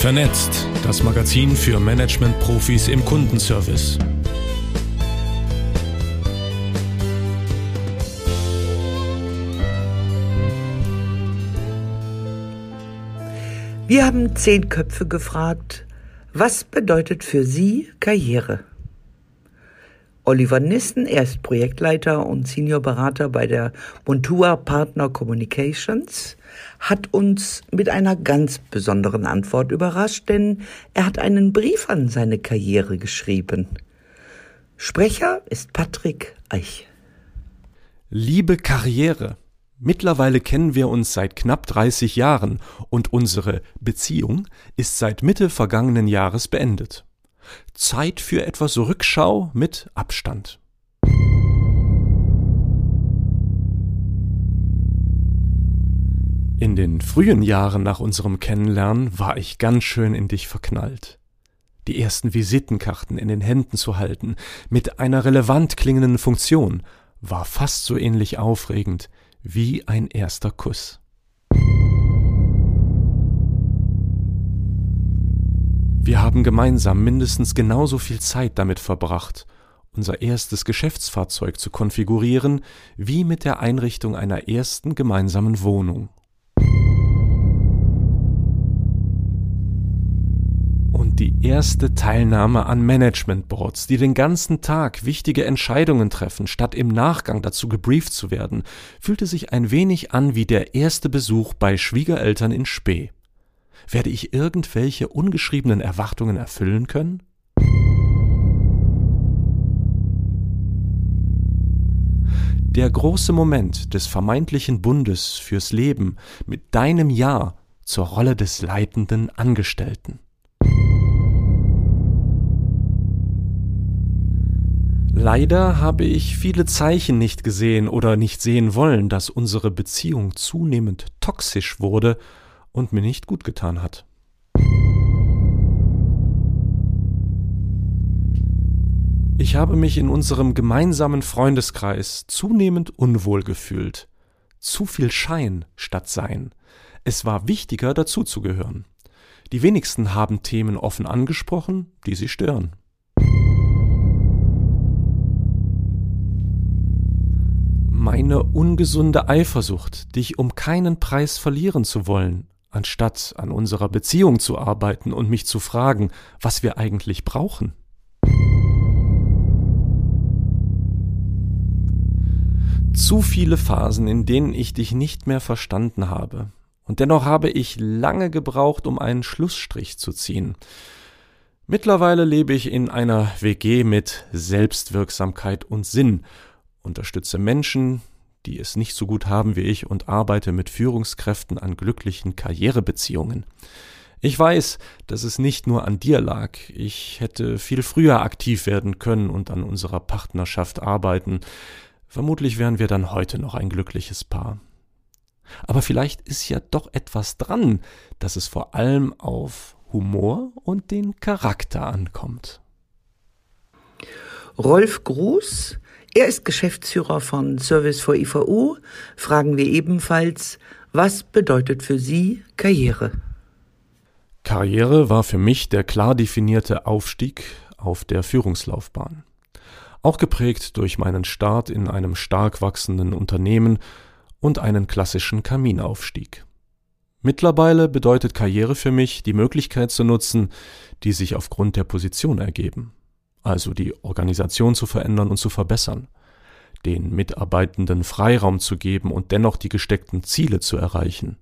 Vernetzt, das Magazin für Management-Profis im Kundenservice. Wir haben zehn Köpfe gefragt, was bedeutet für Sie Karriere? Oliver Nissen, er ist Projektleiter und Seniorberater bei der Montua Partner Communications, hat uns mit einer ganz besonderen Antwort überrascht, denn er hat einen Brief an seine Karriere geschrieben. Sprecher ist Patrick Eich. Liebe Karriere, Mittlerweile kennen wir uns seit knapp 30 Jahren und unsere Beziehung ist seit Mitte vergangenen Jahres beendet. Zeit für etwas Rückschau mit Abstand. In den frühen Jahren nach unserem Kennenlernen war ich ganz schön in dich verknallt. Die ersten Visitenkarten in den Händen zu halten, mit einer relevant klingenden Funktion, war fast so ähnlich aufregend wie ein erster Kuss. Wir haben gemeinsam mindestens genauso viel Zeit damit verbracht, unser erstes Geschäftsfahrzeug zu konfigurieren, wie mit der Einrichtung einer ersten gemeinsamen Wohnung. Die erste Teilnahme an Managementboards, die den ganzen Tag wichtige Entscheidungen treffen, statt im Nachgang dazu gebrieft zu werden, fühlte sich ein wenig an wie der erste Besuch bei Schwiegereltern in Spee. Werde ich irgendwelche ungeschriebenen Erwartungen erfüllen können? Der große Moment des vermeintlichen Bundes fürs Leben mit deinem Ja zur Rolle des leitenden Angestellten. Leider habe ich viele Zeichen nicht gesehen oder nicht sehen wollen, dass unsere Beziehung zunehmend toxisch wurde und mir nicht gut getan hat. Ich habe mich in unserem gemeinsamen Freundeskreis zunehmend unwohl gefühlt. Zu viel Schein statt Sein. Es war wichtiger, dazuzugehören. Die wenigsten haben Themen offen angesprochen, die sie stören. Meine ungesunde Eifersucht, dich um keinen Preis verlieren zu wollen, anstatt an unserer Beziehung zu arbeiten und mich zu fragen, was wir eigentlich brauchen. Zu viele Phasen, in denen ich dich nicht mehr verstanden habe. Und dennoch habe ich lange gebraucht, um einen Schlussstrich zu ziehen. Mittlerweile lebe ich in einer WG mit Selbstwirksamkeit und Sinn unterstütze Menschen, die es nicht so gut haben wie ich und arbeite mit Führungskräften an glücklichen Karrierebeziehungen. Ich weiß, dass es nicht nur an dir lag. Ich hätte viel früher aktiv werden können und an unserer Partnerschaft arbeiten. Vermutlich wären wir dann heute noch ein glückliches Paar. Aber vielleicht ist ja doch etwas dran, dass es vor allem auf Humor und den Charakter ankommt. Rolf Gruß er ist Geschäftsführer von Service for IVU. Fragen wir ebenfalls, was bedeutet für Sie Karriere? Karriere war für mich der klar definierte Aufstieg auf der Führungslaufbahn. Auch geprägt durch meinen Start in einem stark wachsenden Unternehmen und einen klassischen Kaminaufstieg. Mittlerweile bedeutet Karriere für mich, die Möglichkeit zu nutzen, die sich aufgrund der Position ergeben also die Organisation zu verändern und zu verbessern, den Mitarbeitenden Freiraum zu geben und dennoch die gesteckten Ziele zu erreichen,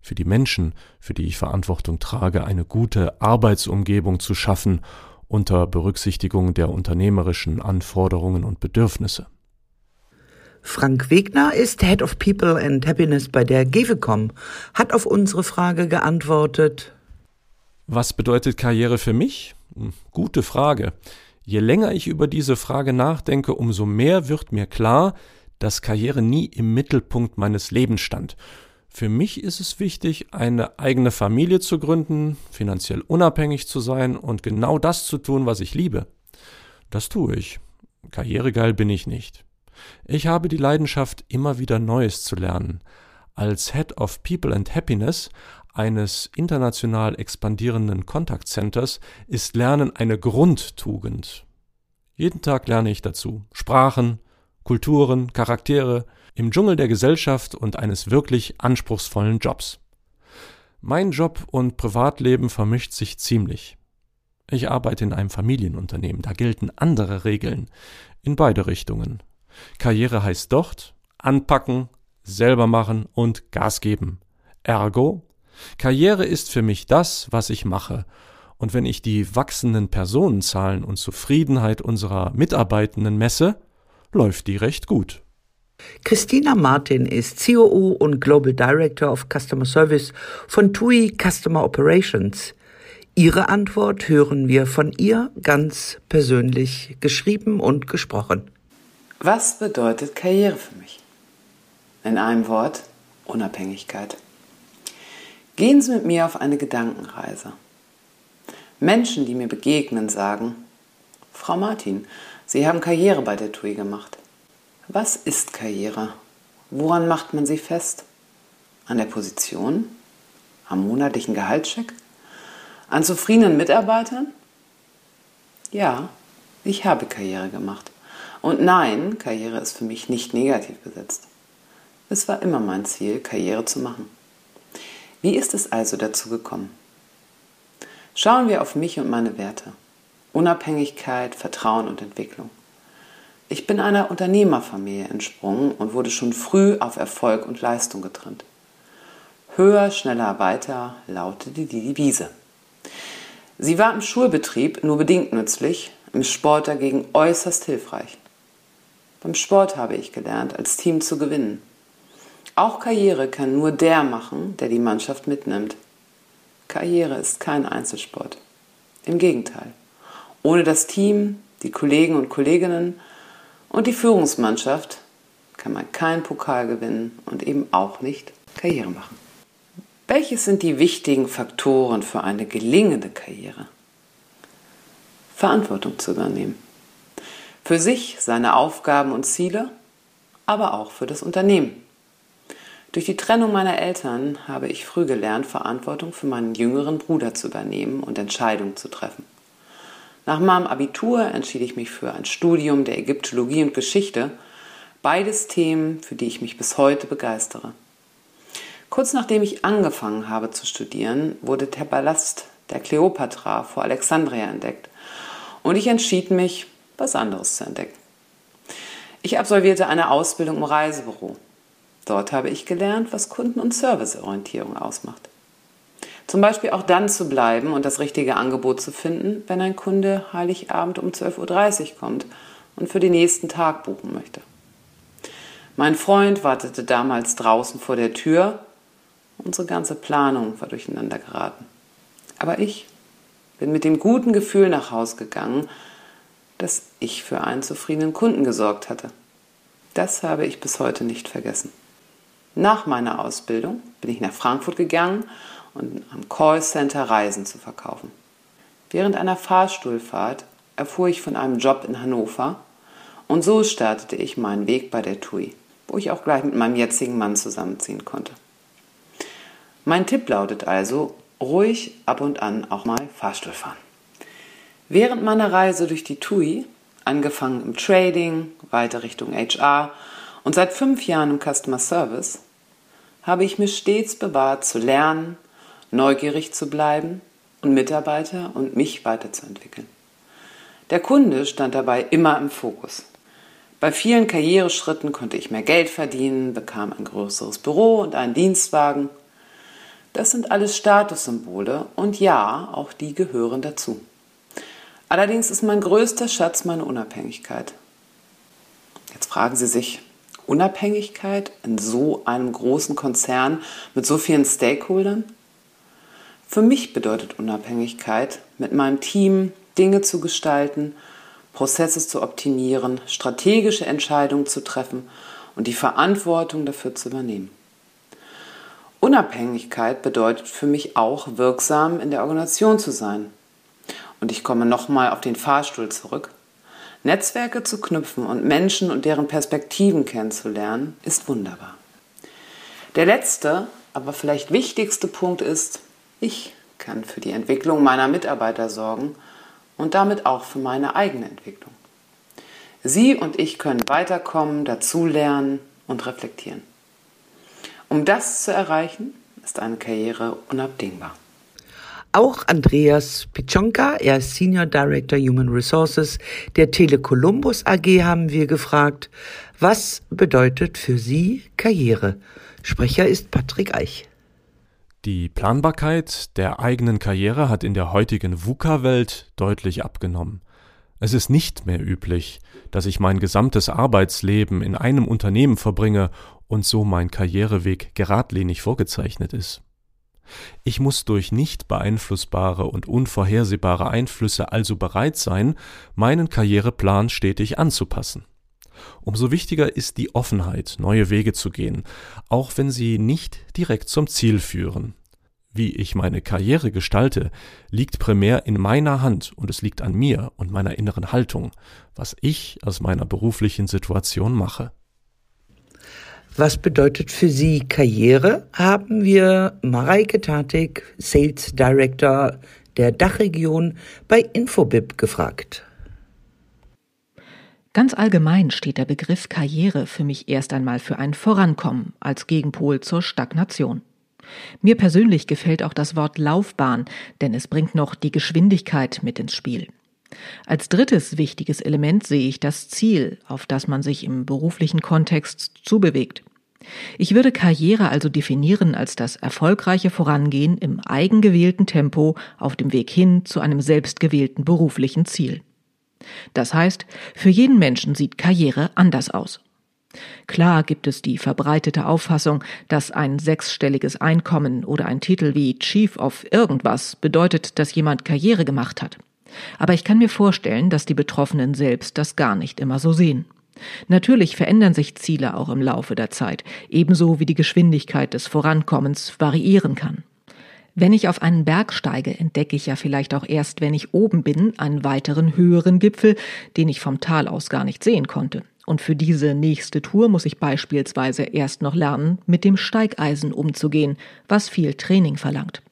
für die Menschen, für die ich Verantwortung trage, eine gute Arbeitsumgebung zu schaffen unter Berücksichtigung der unternehmerischen Anforderungen und Bedürfnisse. Frank Wegner ist Head of People and Happiness bei der GEVECOM, hat auf unsere Frage geantwortet. Was bedeutet Karriere für mich? Hm, gute Frage. Je länger ich über diese Frage nachdenke, umso mehr wird mir klar, dass Karriere nie im Mittelpunkt meines Lebens stand. Für mich ist es wichtig, eine eigene Familie zu gründen, finanziell unabhängig zu sein und genau das zu tun, was ich liebe. Das tue ich. Karrieregeil bin ich nicht. Ich habe die Leidenschaft, immer wieder Neues zu lernen. Als Head of People and Happiness eines international expandierenden Contact Centers ist Lernen eine Grundtugend. Jeden Tag lerne ich dazu. Sprachen, Kulturen, Charaktere, im Dschungel der Gesellschaft und eines wirklich anspruchsvollen Jobs. Mein Job und Privatleben vermischt sich ziemlich. Ich arbeite in einem Familienunternehmen, da gelten andere Regeln in beide Richtungen. Karriere heißt dort anpacken, selber machen und Gas geben. Ergo, Karriere ist für mich das, was ich mache. Und wenn ich die wachsenden Personenzahlen und Zufriedenheit unserer Mitarbeitenden messe, läuft die recht gut. Christina Martin ist COO und Global Director of Customer Service von TUI Customer Operations. Ihre Antwort hören wir von ihr ganz persönlich geschrieben und gesprochen. Was bedeutet Karriere für mich? In einem Wort, Unabhängigkeit. Gehen Sie mit mir auf eine Gedankenreise. Menschen, die mir begegnen, sagen, Frau Martin, Sie haben Karriere bei der TUI gemacht. Was ist Karriere? Woran macht man sie fest? An der Position? Am monatlichen Gehaltscheck? An zufriedenen Mitarbeitern? Ja, ich habe Karriere gemacht. Und nein, Karriere ist für mich nicht negativ besetzt. Es war immer mein Ziel, Karriere zu machen. Wie ist es also dazu gekommen? Schauen wir auf mich und meine Werte. Unabhängigkeit, Vertrauen und Entwicklung. Ich bin einer Unternehmerfamilie entsprungen und wurde schon früh auf Erfolg und Leistung getrimmt. Höher, schneller, weiter lautete die Devise. Sie war im Schulbetrieb nur bedingt nützlich, im Sport dagegen äußerst hilfreich. Beim Sport habe ich gelernt, als Team zu gewinnen. Auch Karriere kann nur der machen, der die Mannschaft mitnimmt. Karriere ist kein Einzelsport. Im Gegenteil. Ohne das Team, die Kollegen und Kolleginnen und die Führungsmannschaft kann man keinen Pokal gewinnen und eben auch nicht Karriere machen. Welches sind die wichtigen Faktoren für eine gelingende Karriere? Verantwortung zu übernehmen. Für sich, seine Aufgaben und Ziele, aber auch für das Unternehmen. Durch die Trennung meiner Eltern habe ich früh gelernt, Verantwortung für meinen jüngeren Bruder zu übernehmen und Entscheidungen zu treffen. Nach meinem Abitur entschied ich mich für ein Studium der Ägyptologie und Geschichte, beides Themen, für die ich mich bis heute begeistere. Kurz nachdem ich angefangen habe zu studieren, wurde der Palast der Kleopatra vor Alexandria entdeckt und ich entschied mich, was anderes zu entdecken. Ich absolvierte eine Ausbildung im Reisebüro Dort habe ich gelernt, was Kunden- und Serviceorientierung ausmacht. Zum Beispiel auch dann zu bleiben und das richtige Angebot zu finden, wenn ein Kunde Heiligabend um 12.30 Uhr kommt und für den nächsten Tag buchen möchte. Mein Freund wartete damals draußen vor der Tür. Unsere ganze Planung war durcheinander geraten. Aber ich bin mit dem guten Gefühl nach Hause gegangen, dass ich für einen zufriedenen Kunden gesorgt hatte. Das habe ich bis heute nicht vergessen. Nach meiner Ausbildung bin ich nach Frankfurt gegangen um am Callcenter Reisen zu verkaufen. Während einer Fahrstuhlfahrt erfuhr ich von einem Job in Hannover und so startete ich meinen Weg bei der TUI, wo ich auch gleich mit meinem jetzigen Mann zusammenziehen konnte. Mein Tipp lautet also, ruhig ab und an auch mal Fahrstuhl fahren. Während meiner Reise durch die TUI, angefangen im Trading, weiter Richtung HR und seit fünf Jahren im Customer Service, habe ich mir stets bewahrt, zu lernen, neugierig zu bleiben und Mitarbeiter und mich weiterzuentwickeln. Der Kunde stand dabei immer im Fokus. Bei vielen Karriereschritten konnte ich mehr Geld verdienen, bekam ein größeres Büro und einen Dienstwagen. Das sind alles Statussymbole und ja, auch die gehören dazu. Allerdings ist mein größter Schatz meine Unabhängigkeit. Jetzt fragen Sie sich, Unabhängigkeit in so einem großen Konzern mit so vielen Stakeholdern? Für mich bedeutet Unabhängigkeit, mit meinem Team Dinge zu gestalten, Prozesse zu optimieren, strategische Entscheidungen zu treffen und die Verantwortung dafür zu übernehmen. Unabhängigkeit bedeutet für mich auch, wirksam in der Organisation zu sein. Und ich komme nochmal auf den Fahrstuhl zurück. Netzwerke zu knüpfen und Menschen und deren Perspektiven kennenzulernen, ist wunderbar. Der letzte, aber vielleicht wichtigste Punkt ist, ich kann für die Entwicklung meiner Mitarbeiter sorgen und damit auch für meine eigene Entwicklung. Sie und ich können weiterkommen, dazulernen und reflektieren. Um das zu erreichen, ist eine Karriere unabdingbar. Auch Andreas Pichonka, er ist Senior Director Human Resources der Tele Columbus AG, haben wir gefragt, was bedeutet für Sie Karriere? Sprecher ist Patrick Eich. Die Planbarkeit der eigenen Karriere hat in der heutigen VUCA-Welt deutlich abgenommen. Es ist nicht mehr üblich, dass ich mein gesamtes Arbeitsleben in einem Unternehmen verbringe und so mein Karriereweg geradlinig vorgezeichnet ist. Ich muss durch nicht beeinflussbare und unvorhersehbare Einflüsse also bereit sein, meinen Karriereplan stetig anzupassen. Umso wichtiger ist die Offenheit, neue Wege zu gehen, auch wenn sie nicht direkt zum Ziel führen. Wie ich meine Karriere gestalte, liegt primär in meiner Hand und es liegt an mir und meiner inneren Haltung, was ich aus meiner beruflichen Situation mache. Was bedeutet für Sie Karriere? Haben wir Mareike Tatik, Sales Director der Dachregion bei Infobip gefragt. Ganz allgemein steht der Begriff Karriere für mich erst einmal für ein Vorankommen als Gegenpol zur Stagnation. Mir persönlich gefällt auch das Wort Laufbahn, denn es bringt noch die Geschwindigkeit mit ins Spiel. Als drittes wichtiges Element sehe ich das Ziel, auf das man sich im beruflichen Kontext zubewegt. Ich würde Karriere also definieren als das erfolgreiche Vorangehen im eigengewählten Tempo auf dem Weg hin zu einem selbstgewählten beruflichen Ziel. Das heißt, für jeden Menschen sieht Karriere anders aus. Klar gibt es die verbreitete Auffassung, dass ein sechsstelliges Einkommen oder ein Titel wie Chief of irgendwas bedeutet, dass jemand Karriere gemacht hat. Aber ich kann mir vorstellen, dass die Betroffenen selbst das gar nicht immer so sehen. Natürlich verändern sich Ziele auch im Laufe der Zeit, ebenso wie die Geschwindigkeit des Vorankommens variieren kann. Wenn ich auf einen Berg steige, entdecke ich ja vielleicht auch erst, wenn ich oben bin, einen weiteren höheren Gipfel, den ich vom Tal aus gar nicht sehen konnte. Und für diese nächste Tour muss ich beispielsweise erst noch lernen, mit dem Steigeisen umzugehen, was viel Training verlangt.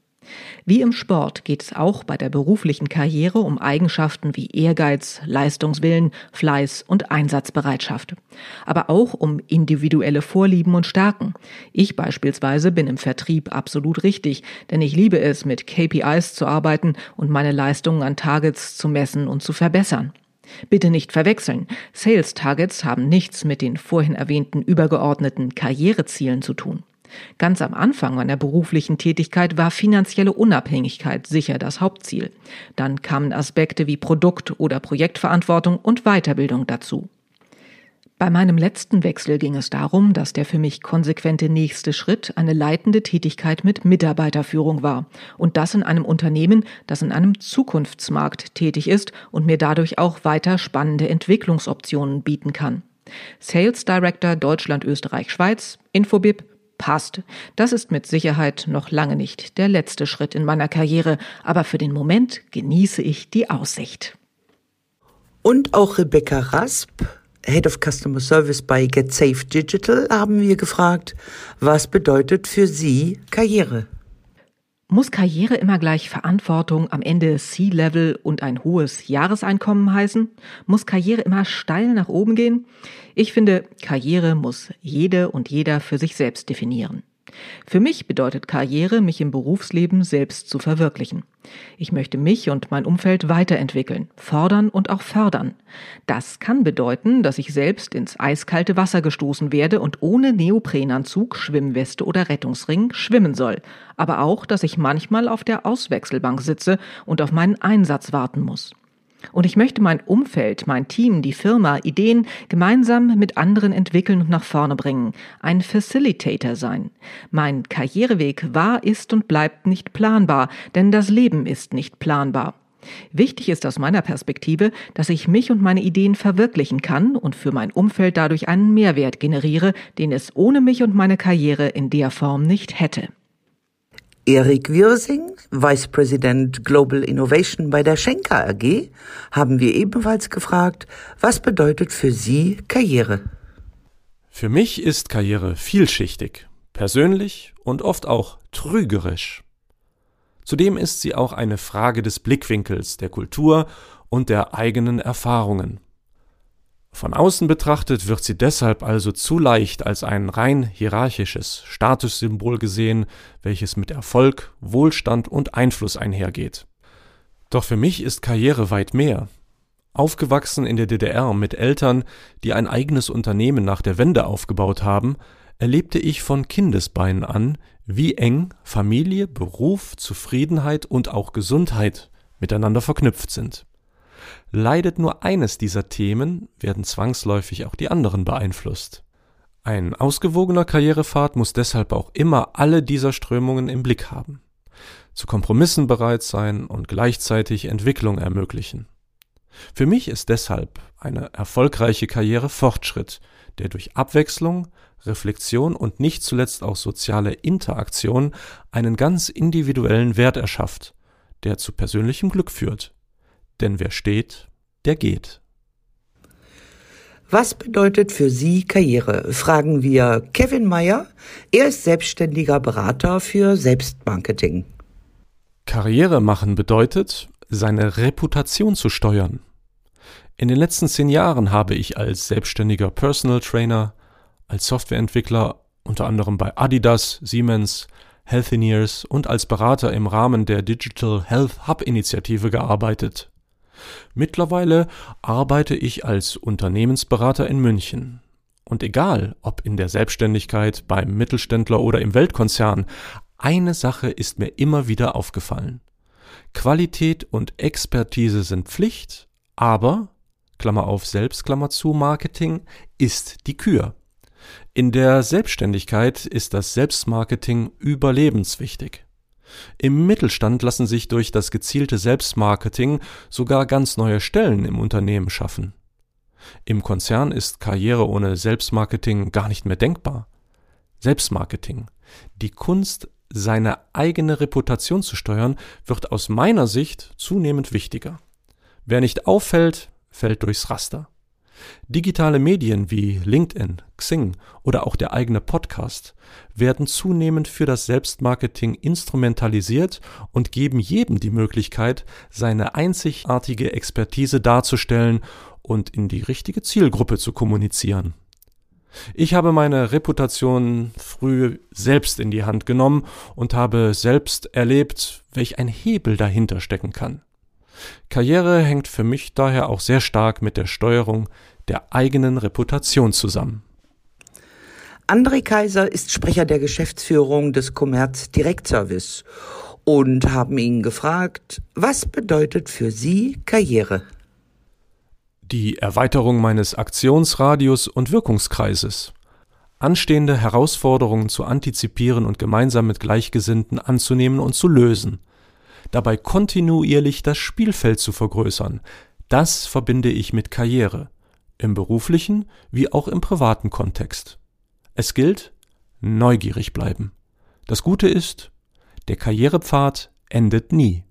Wie im Sport geht es auch bei der beruflichen Karriere um Eigenschaften wie Ehrgeiz, Leistungswillen, Fleiß und Einsatzbereitschaft. Aber auch um individuelle Vorlieben und Stärken. Ich beispielsweise bin im Vertrieb absolut richtig, denn ich liebe es, mit KPIs zu arbeiten und meine Leistungen an Targets zu messen und zu verbessern. Bitte nicht verwechseln. Sales Targets haben nichts mit den vorhin erwähnten übergeordneten Karrierezielen zu tun. Ganz am Anfang meiner beruflichen Tätigkeit war finanzielle Unabhängigkeit sicher das Hauptziel. Dann kamen Aspekte wie Produkt- oder Projektverantwortung und Weiterbildung dazu. Bei meinem letzten Wechsel ging es darum, dass der für mich konsequente nächste Schritt eine leitende Tätigkeit mit Mitarbeiterführung war. Und das in einem Unternehmen, das in einem Zukunftsmarkt tätig ist und mir dadurch auch weiter spannende Entwicklungsoptionen bieten kann. Sales Director Deutschland, Österreich, Schweiz, Infobip, passt. Das ist mit Sicherheit noch lange nicht der letzte Schritt in meiner Karriere, aber für den Moment genieße ich die Aussicht. Und auch Rebecca Rasp, Head of Customer Service bei GetSafe Digital, haben wir gefragt, was bedeutet für Sie Karriere? Muss Karriere immer gleich Verantwortung, am Ende C-Level und ein hohes Jahreseinkommen heißen? Muss Karriere immer steil nach oben gehen? Ich finde, Karriere muss jede und jeder für sich selbst definieren. Für mich bedeutet Karriere, mich im Berufsleben selbst zu verwirklichen. Ich möchte mich und mein Umfeld weiterentwickeln, fordern und auch fördern. Das kann bedeuten, dass ich selbst ins eiskalte Wasser gestoßen werde und ohne Neoprenanzug, Schwimmweste oder Rettungsring schwimmen soll. Aber auch, dass ich manchmal auf der Auswechselbank sitze und auf meinen Einsatz warten muss. Und ich möchte mein Umfeld, mein Team, die Firma, Ideen gemeinsam mit anderen entwickeln und nach vorne bringen. Ein Facilitator sein. Mein Karriereweg war, ist und bleibt nicht planbar, denn das Leben ist nicht planbar. Wichtig ist aus meiner Perspektive, dass ich mich und meine Ideen verwirklichen kann und für mein Umfeld dadurch einen Mehrwert generiere, den es ohne mich und meine Karriere in der Form nicht hätte. Erik Wirsing, Vice President Global Innovation bei der Schenker AG, haben wir ebenfalls gefragt, was bedeutet für Sie Karriere? Für mich ist Karriere vielschichtig. persönlich und oft auch trügerisch. Zudem ist sie auch eine Frage des Blickwinkels, der Kultur und der eigenen Erfahrungen. Von außen betrachtet wird sie deshalb also zu leicht als ein rein hierarchisches Statussymbol gesehen, welches mit Erfolg, Wohlstand und Einfluss einhergeht. Doch für mich ist Karriere weit mehr. Aufgewachsen in der DDR mit Eltern, die ein eigenes Unternehmen nach der Wende aufgebaut haben, erlebte ich von Kindesbeinen an, wie eng Familie, Beruf, Zufriedenheit und auch Gesundheit miteinander verknüpft sind. Leidet nur eines dieser Themen, werden zwangsläufig auch die anderen beeinflusst. Ein ausgewogener Karrierepfad muss deshalb auch immer alle dieser Strömungen im Blick haben, zu Kompromissen bereit sein und gleichzeitig Entwicklung ermöglichen. Für mich ist deshalb eine erfolgreiche Karriere Fortschritt, der durch Abwechslung, Reflexion und nicht zuletzt auch soziale Interaktion einen ganz individuellen Wert erschafft, der zu persönlichem Glück führt. Denn wer steht, der geht. Was bedeutet für Sie Karriere? Fragen wir Kevin Meyer. Er ist selbstständiger Berater für Selbstmarketing. Karriere machen bedeutet, seine Reputation zu steuern. In den letzten zehn Jahren habe ich als selbstständiger Personal Trainer, als Softwareentwickler unter anderem bei Adidas, Siemens, Healthineers und als Berater im Rahmen der Digital Health Hub Initiative gearbeitet. Mittlerweile arbeite ich als Unternehmensberater in München. Und egal, ob in der Selbstständigkeit, beim Mittelständler oder im Weltkonzern, eine Sache ist mir immer wieder aufgefallen. Qualität und Expertise sind Pflicht, aber, Klammer auf Selbst, Klammer zu, Marketing ist die Kür. In der Selbstständigkeit ist das Selbstmarketing überlebenswichtig. Im Mittelstand lassen sich durch das gezielte Selbstmarketing sogar ganz neue Stellen im Unternehmen schaffen. Im Konzern ist Karriere ohne Selbstmarketing gar nicht mehr denkbar. Selbstmarketing, die Kunst, seine eigene Reputation zu steuern, wird aus meiner Sicht zunehmend wichtiger. Wer nicht auffällt, fällt durchs Raster. Digitale Medien wie LinkedIn, Xing oder auch der eigene Podcast werden zunehmend für das Selbstmarketing instrumentalisiert und geben jedem die Möglichkeit, seine einzigartige Expertise darzustellen und in die richtige Zielgruppe zu kommunizieren. Ich habe meine Reputation früh selbst in die Hand genommen und habe selbst erlebt, welch ein Hebel dahinter stecken kann. Karriere hängt für mich daher auch sehr stark mit der Steuerung der eigenen Reputation zusammen. André Kaiser ist Sprecher der Geschäftsführung des Commerz Direktservice und haben ihn gefragt, was bedeutet für Sie Karriere? Die Erweiterung meines Aktionsradius und Wirkungskreises. Anstehende Herausforderungen zu antizipieren und gemeinsam mit Gleichgesinnten anzunehmen und zu lösen. Dabei kontinuierlich das Spielfeld zu vergrößern. Das verbinde ich mit Karriere im beruflichen wie auch im privaten Kontext. Es gilt, neugierig bleiben. Das Gute ist, der Karrierepfad endet nie.